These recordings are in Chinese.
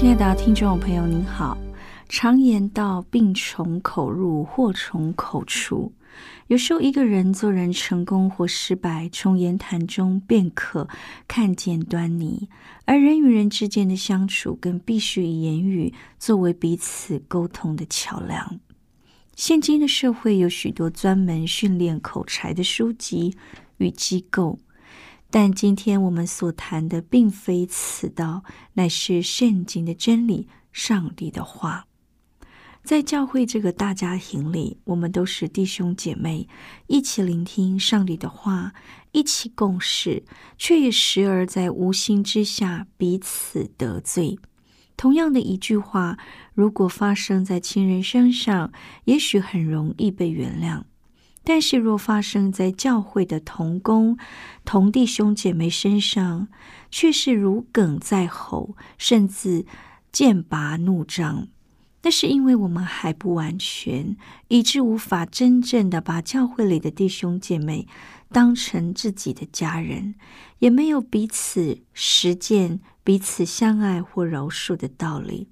亲爱的听众朋友，您好。常言道：“病从口入，祸从口出。”有时候，一个人做人成功或失败，从言谈中便可看见端倪。而人与人之间的相处，更必须以言语作为彼此沟通的桥梁。现今的社会有许多专门训练口才的书籍与机构。但今天我们所谈的并非此道，乃是圣经的真理，上帝的话。在教会这个大家庭里，我们都是弟兄姐妹，一起聆听上帝的话，一起共事，却也时而在无心之下彼此得罪。同样的一句话，如果发生在亲人身上，也许很容易被原谅。但是，若发生在教会的同工、同弟兄姐妹身上，却是如鲠在喉，甚至剑拔弩张。那是因为我们还不完全，以致无法真正的把教会里的弟兄姐妹当成自己的家人，也没有彼此实践彼此相爱或饶恕的道理。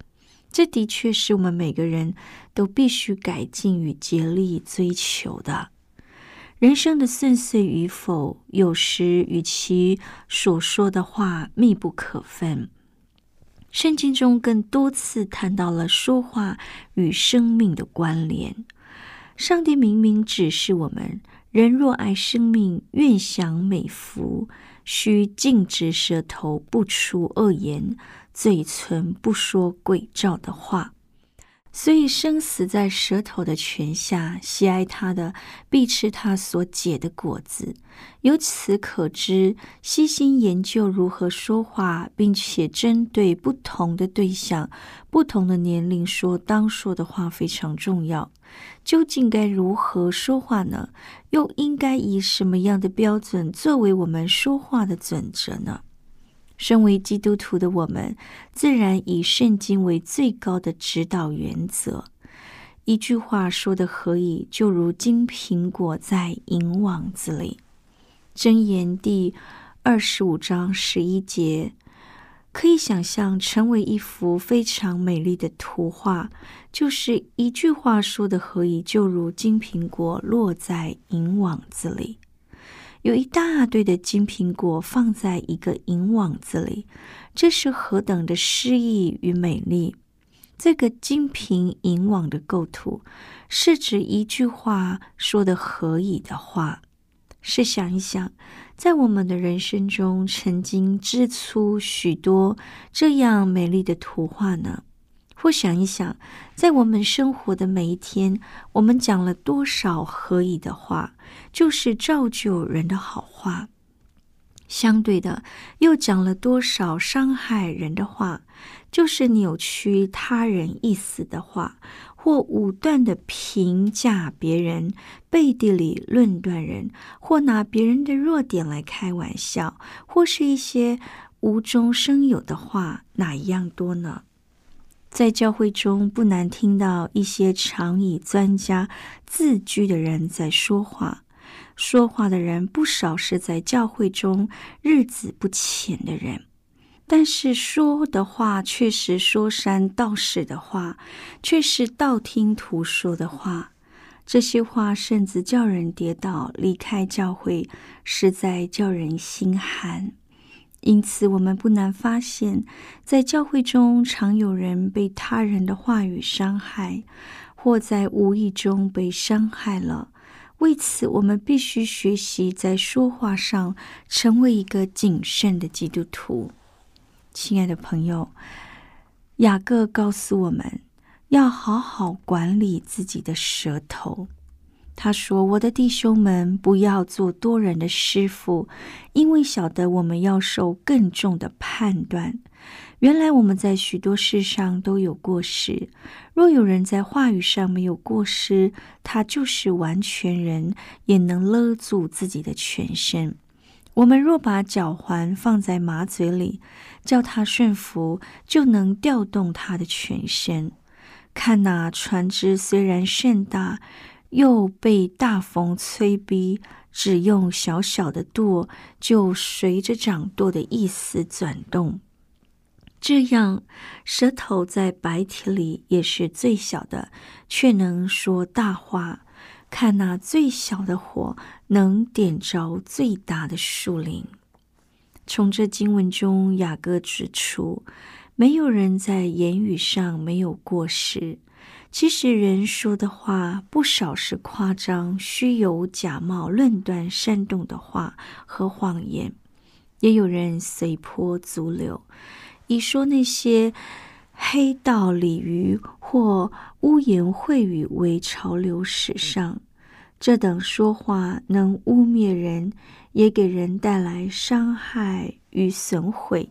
这的确是我们每个人都必须改进与竭力追求的。人生的顺遂与否，有时与其所说的话密不可分。圣经中更多次谈到了说话与生命的关联。上帝明明指示我们：人若爱生命，愿享美福，须禁止舌头不出恶言，嘴唇不说诡诈的话。所以，生死在舌头的权下，喜爱他的必吃他所结的果子。由此可知，细心研究如何说话，并且针对不同的对象、不同的年龄说当说的话非常重要。究竟该如何说话呢？又应该以什么样的标准作为我们说话的准则呢？身为基督徒的我们，自然以圣经为最高的指导原则。一句话说的何以，就如金苹果在银网子里。箴言第二十五章十一节，可以想象成为一幅非常美丽的图画，就是一句话说的何以，就如金苹果落在银网子里。有一大堆的金苹果放在一个银网子里，这是何等的诗意与美丽！这个金瓶银网的构图，是指一句话说的何以的话。试想一想，在我们的人生中，曾经织出许多这样美丽的图画呢？或想一想，在我们生活的每一天，我们讲了多少何以的话，就是造就人的好话；相对的，又讲了多少伤害人的话，就是扭曲他人意思的话，或武断的评价别人，背地里论断人，或拿别人的弱点来开玩笑，或是一些无中生有的话，哪一样多呢？在教会中，不难听到一些常以专家自居的人在说话。说话的人不少是在教会中日子不浅的人，但是说的话却是说三道四的话，却是道听途说的话。这些话甚至叫人跌倒，离开教会，实在叫人心寒。因此，我们不难发现，在教会中常有人被他人的话语伤害，或在无意中被伤害了。为此，我们必须学习在说话上成为一个谨慎的基督徒。亲爱的朋友，雅各告诉我们要好好管理自己的舌头。他说：“我的弟兄们，不要做多人的师傅，因为晓得我们要受更重的判断。原来我们在许多事上都有过失。若有人在话语上没有过失，他就是完全人，也能勒住自己的全身。我们若把脚环放在马嘴里，叫他顺服，就能调动他的全身。看那船只虽然甚大。”又被大风催逼，只用小小的舵，就随着掌舵的意思转动。这样，舌头在白体里也是最小的，却能说大话。看那最小的火，能点着最大的树林。从这经文中，雅各指出，没有人在言语上没有过失。其实人说的话不少是夸张、虚有、假冒、论断、煽动的话和谎言，也有人随波逐流，以说那些黑道鲤鱼或污言秽语为潮流时尚。这等说话能污蔑人，也给人带来伤害与损毁，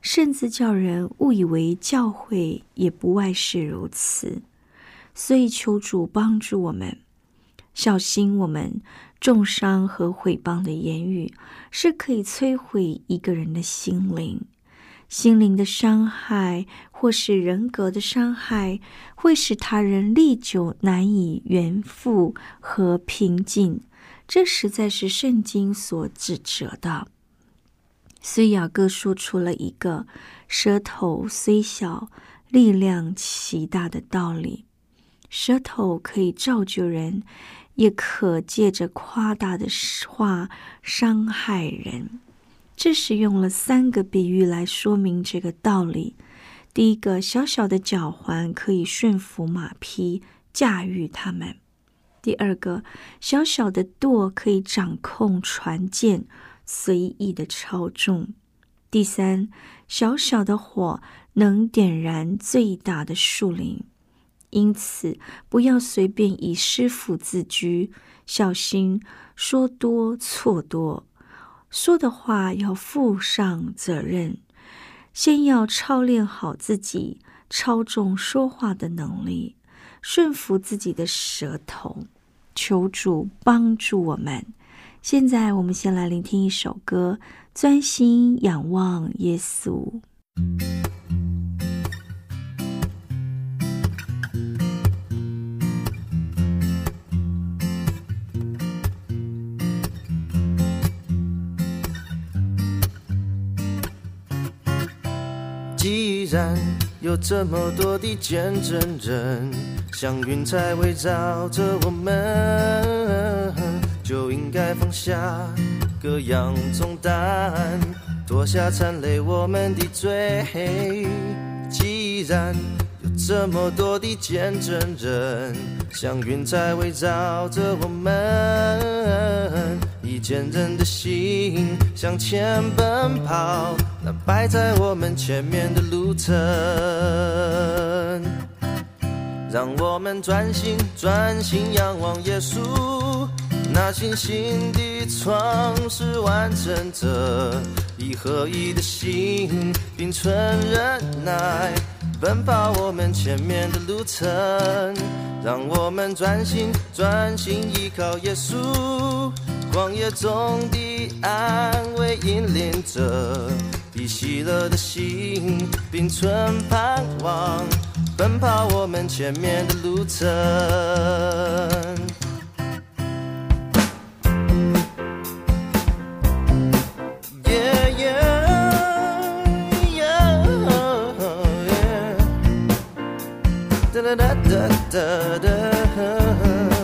甚至叫人误以为教会也不外是如此。所以，求主帮助我们，小心我们重伤和毁谤的言语，是可以摧毁一个人的心灵。心灵的伤害，或是人格的伤害，会使他人历久难以圆复和平静。这实在是圣经所指责的。所以，雅各说出了一个舌头虽小，力量极大的道理。舌头可以造就人，也可借着夸大的话伤害人。这是用了三个比喻来说明这个道理。第一个，小小的脚环可以驯服马匹，驾驭它们；第二个，小小的舵可以掌控船舰，随意的操纵；第三，小小的火能点燃最大的树林。因此，不要随便以师傅自居，小心说多错多。说的话要负上责任，先要操练好自己操纵说话的能力，顺服自己的舌头。求主帮助我们。现在，我们先来聆听一首歌，专心仰望耶稣。然有这么多的见证人，像云彩围绕着我们，就应该放下各样重担，脱下残累我们的罪。既然有这么多的见证人，像云彩围绕着我们。坚韧的心向前奔跑，那摆在我们前面的路程。让我们专心专心仰望耶稣，那信心的创始完成者，以合一的心并存忍耐，奔跑我们前面的路程。让我们专心专心依靠耶稣。旷野中的安慰引领着，已喜乐的心并存盼望，奔跑我们前面的路程。哒哒哒哒哒。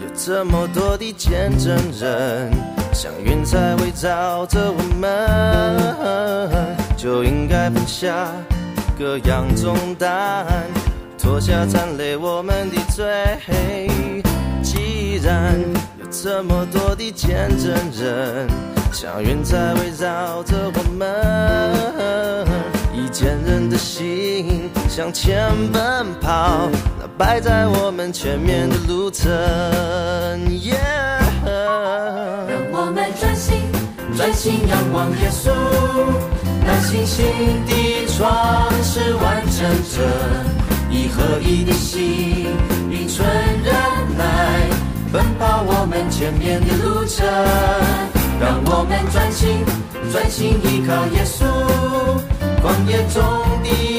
有这么多的见证人，像云彩围绕着我们，就应该放下各样重担，脱下残累我们的罪。既然有这么多的见证人，像云彩围绕着我们，一见人的心向前奔跑。摆在我们前面的路程，让我们专心专心仰望耶稣，那信心的创始完成者，以合一的心，并存忍耐，奔跑我们前面的路程。让我们专心专心依靠耶稣，旷野中的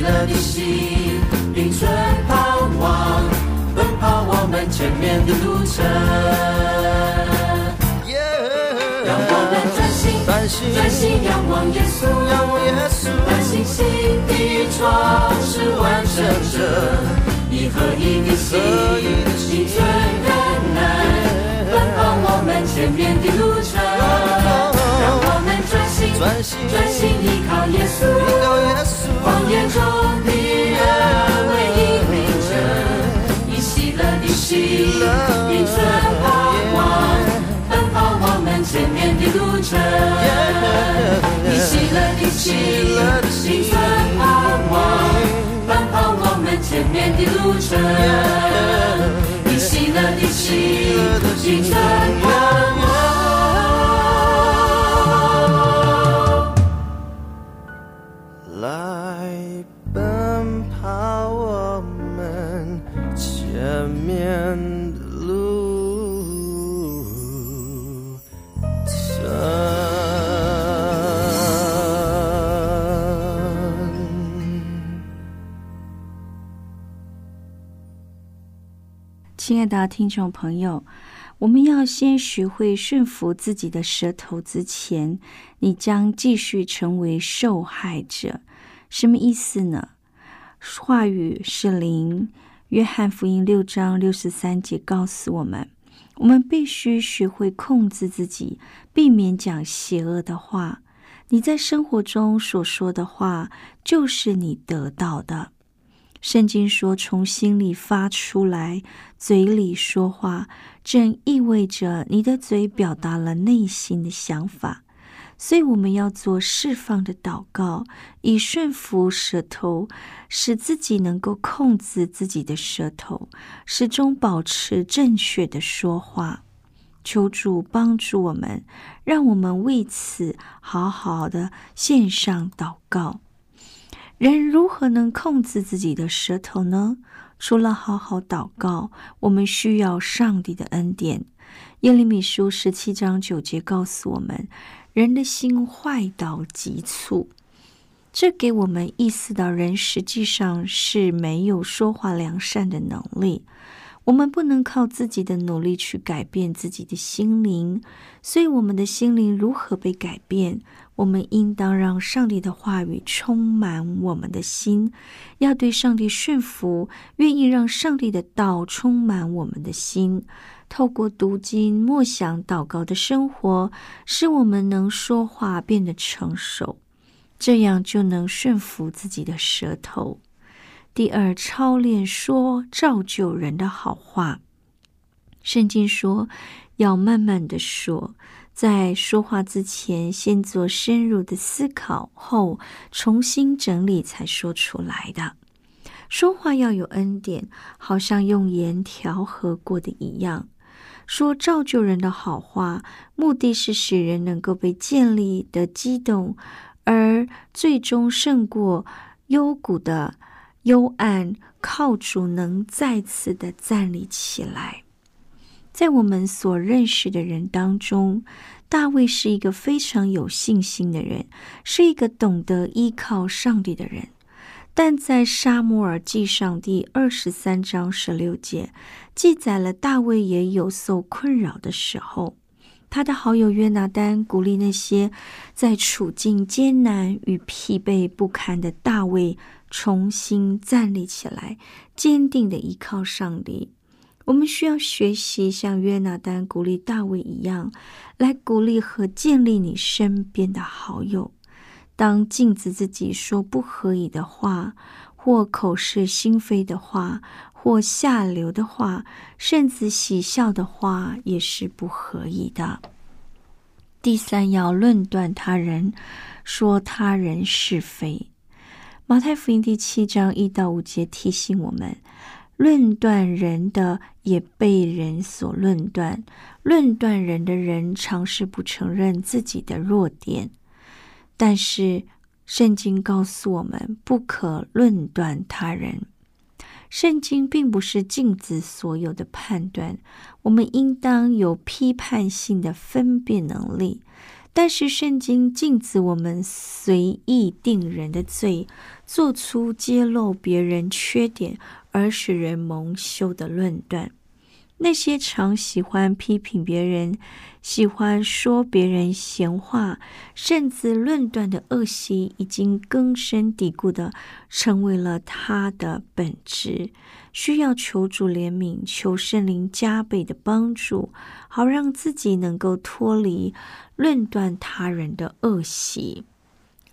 喜乐的心，并存盼望，奔跑我们前面的路程。让我们专心专心仰望耶稣，那信心的创始完成者，一合一的心，并存忍耐，奔跑我们前面的路专心专心依靠耶稣。谎言中的安慰引领着，以喜乐的心，迎春盼望，奔跑我们前面的路程。以喜乐的心，迎春盼望，奔跑我们前面的路程。以喜乐的心，迎春听众朋友，我们要先学会驯服自己的舌头之前，你将继续成为受害者。什么意思呢？话语是灵。约翰福音六章六十三节告诉我们，我们必须学会控制自己，避免讲邪恶的话。你在生活中所说的话，就是你得到的。圣经说：“从心里发出来，嘴里说话，正意味着你的嘴表达了内心的想法。”所以我们要做释放的祷告，以顺服舌头，使自己能够控制自己的舌头，始终保持正确的说话。求主帮助我们，让我们为此好好的献上祷告。人如何能控制自己的舌头呢？除了好好祷告，我们需要上帝的恩典。耶利米书十七章九节告诉我们。人的心坏到极处，这给我们意识到人实际上是没有说话良善的能力。我们不能靠自己的努力去改变自己的心灵，所以我们的心灵如何被改变？我们应当让上帝的话语充满我们的心，要对上帝顺服，愿意让上帝的道充满我们的心。透过读经、默想、祷告的生活，使我们能说话变得成熟，这样就能驯服自己的舌头。第二，操练说造就人的好话。圣经说，要慢慢的说，在说话之前，先做深入的思考，后重新整理才说出来的。说话要有恩典，好像用盐调和过的一样。说造就人的好话，目的是使人能够被建立的激动，而最终胜过幽谷的幽暗，靠主能再次的站立起来。在我们所认识的人当中，大卫是一个非常有信心的人，是一个懂得依靠上帝的人。但在《沙摩尔记上》第二十三章十六节记载了大卫也有受困扰的时候。他的好友约拿丹鼓励那些在处境艰难与疲惫不堪的大卫重新站立起来，坚定的依靠上帝。我们需要学习像约拿丹鼓励大卫一样，来鼓励和建立你身边的好友。当禁止自己说不合宜的话，或口是心非的话，或下流的话，甚至喜笑的话，也是不合宜的。第三，要论断他人，说他人是非。马太福音第七章一到五节提醒我们。论断人的也被人所论断，论断人的人尝试不承认自己的弱点，但是圣经告诉我们不可论断他人。圣经并不是禁止所有的判断，我们应当有批判性的分辨能力。但是圣经禁止我们随意定人的罪，做出揭露别人缺点而使人蒙羞的论断。那些常喜欢批评别人、喜欢说别人闲话，甚至论断的恶习，已经根深蒂固的成为了他的本质。需要求主怜悯，求圣灵加倍的帮助，好让自己能够脱离论断他人的恶习。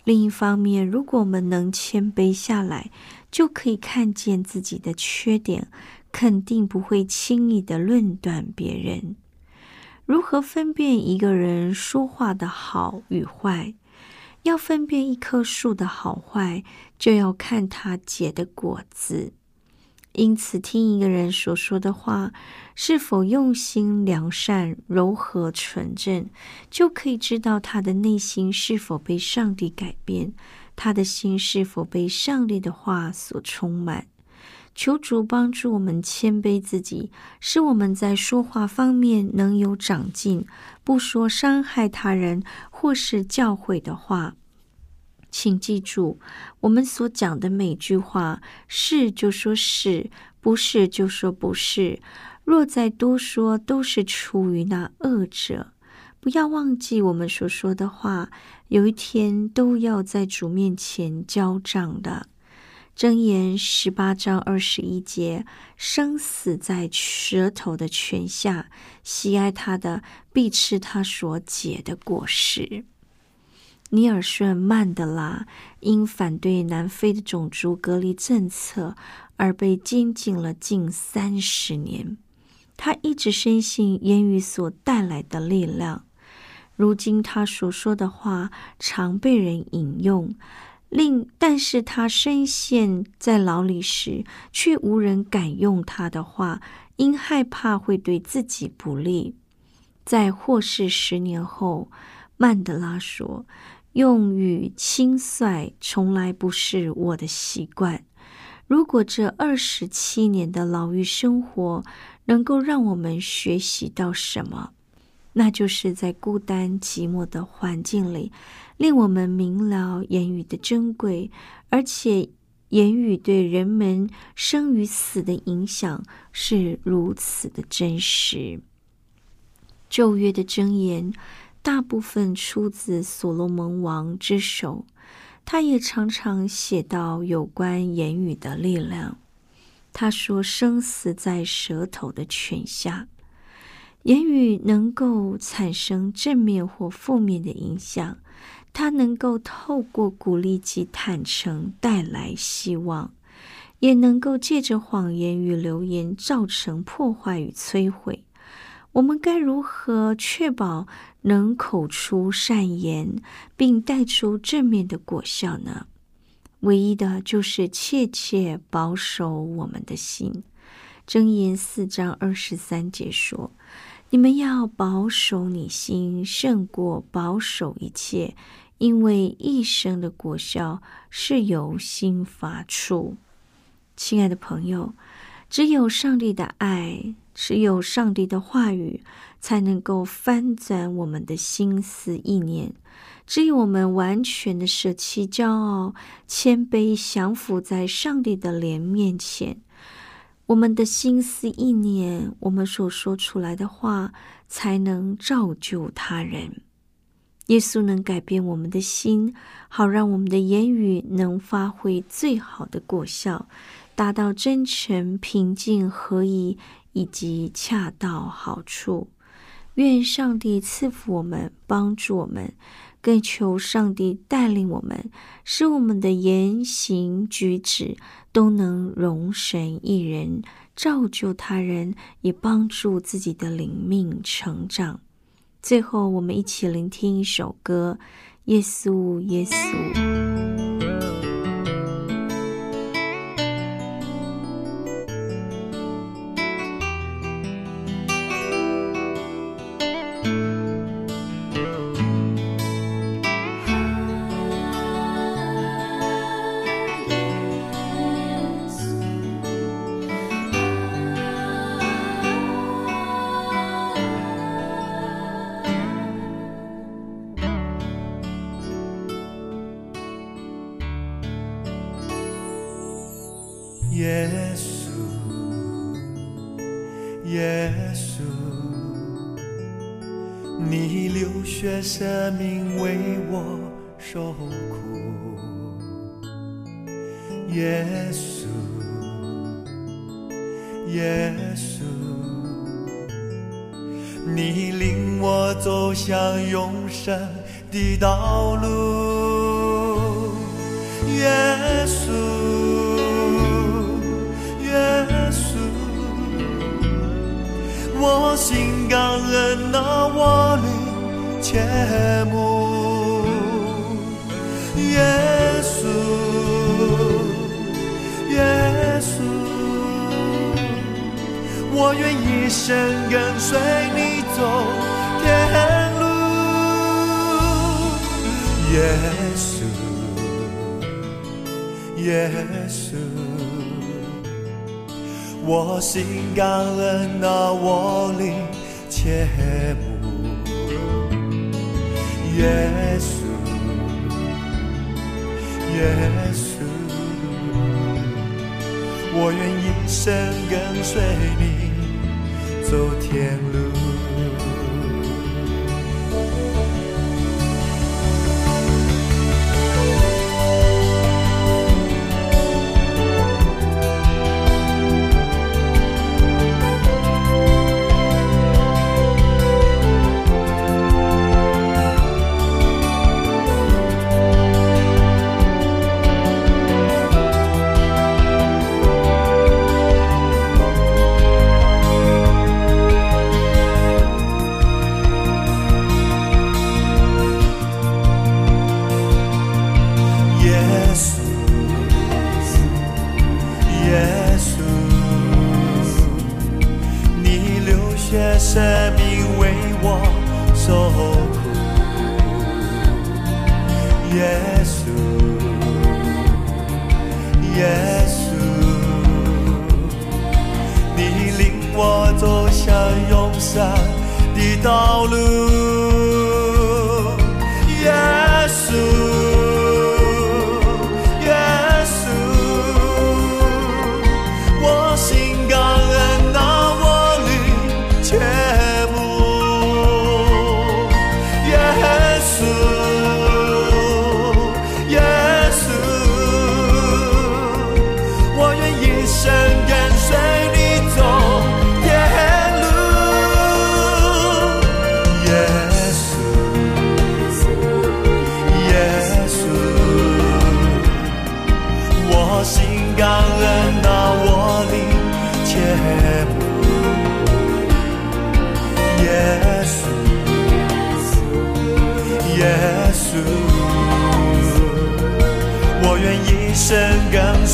另一方面，如果我们能谦卑下来，就可以看见自己的缺点。肯定不会轻易的论断别人。如何分辨一个人说话的好与坏？要分辨一棵树的好坏，就要看它结的果子。因此，听一个人所说的话是否用心良善、柔和纯正，就可以知道他的内心是否被上帝改变，他的心是否被上帝的话所充满。求主帮助我们谦卑自己，使我们在说话方面能有长进，不说伤害他人或是教诲的话。请记住，我们所讲的每句话，是就说是不是就说不是。若再多说，都是出于那恶者。不要忘记，我们所说的话，有一天都要在主面前交账的。箴言十八章二十一节：生死在舌头的泉下，喜爱他的必吃他所结的果实。尼尔逊曼德拉因反对南非的种族隔离政策而被监禁了近三十年。他一直深信言语所带来的力量。如今他所说的话常被人引用。另，但是他深陷在牢里时，却无人敢用他的话，因害怕会对自己不利。在获释十年后，曼德拉说：“用语轻率从来不是我的习惯。如果这二十七年的牢狱生活能够让我们学习到什么？”那就是在孤单寂寞的环境里，令我们明了言语的珍贵，而且言语对人们生与死的影响是如此的真实。旧约的箴言大部分出自所罗门王之手，他也常常写到有关言语的力量。他说：“生死在舌头的泉下。”言语能够产生正面或负面的影响，它能够透过鼓励及坦诚带来希望，也能够借着谎言与流言造成破坏与摧毁。我们该如何确保能口出善言，并带出正面的果效呢？唯一的就是切切保守我们的心。箴言四章二十三节说。你们要保守你心，胜过保守一切，因为一生的果效是由心发出。亲爱的朋友，只有上帝的爱，只有上帝的话语，才能够翻转我们的心思意念。只有我们完全的舍弃骄傲、谦卑，降服在上帝的脸面前。我们的心思意念，我们所说出来的话，才能造就他人。耶稣能改变我们的心，好让我们的言语能发挥最好的果效，达到真诚、平静、合一以及恰到好处。愿上帝赐福我们，帮助我们。更求上帝带领我们，使我们的言行举止都能容神一人，照就他人，也帮助自己的灵命成长。最后，我们一起聆听一首歌：耶稣，耶稣。生命为我受苦，耶稣，耶稣，你领我走向永生的道路，切慕耶稣，耶稣，我愿一生跟随你走天路。耶稣，耶稣，我心感恩那我灵切慕。耶稣，耶稣，我愿一生跟随你走天路。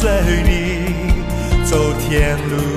随你走天路。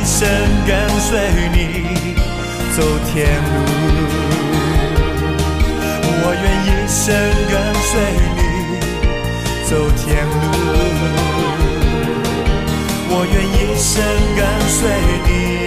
一生跟随你走天路。我愿一生跟随你走天路。我愿一生跟随你。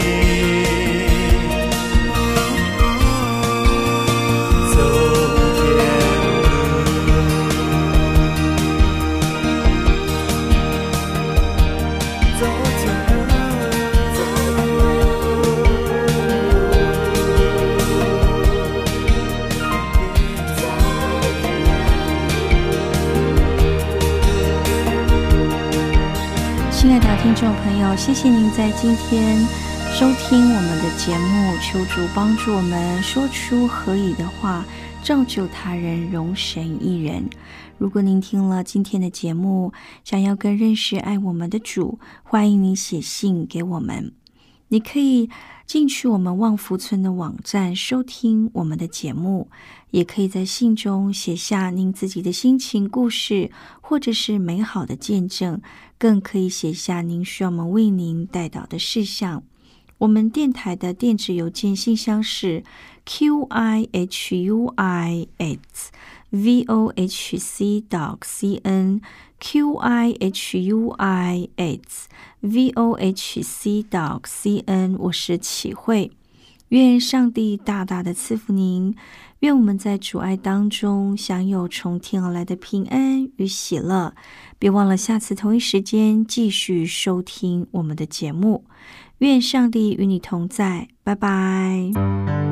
谢谢您在今天收听我们的节目。求主帮助我们说出合以的话，造就他人，容神一人。如果您听了今天的节目，想要更认识爱我们的主，欢迎您写信给我们。你可以进去我们旺福村的网站收听我们的节目，也可以在信中写下您自己的心情、故事，或者是美好的见证。更可以写下您需要我们为您带导的事项。我们电台的电子邮件信箱是 q i h u i s v o h c dot c n q i h u i s v o h c dot c n。我是启慧，愿上帝大大的赐福您。愿我们在阻碍当中享有从天而来的平安与喜乐。别忘了下次同一时间继续收听我们的节目。愿上帝与你同在，拜拜。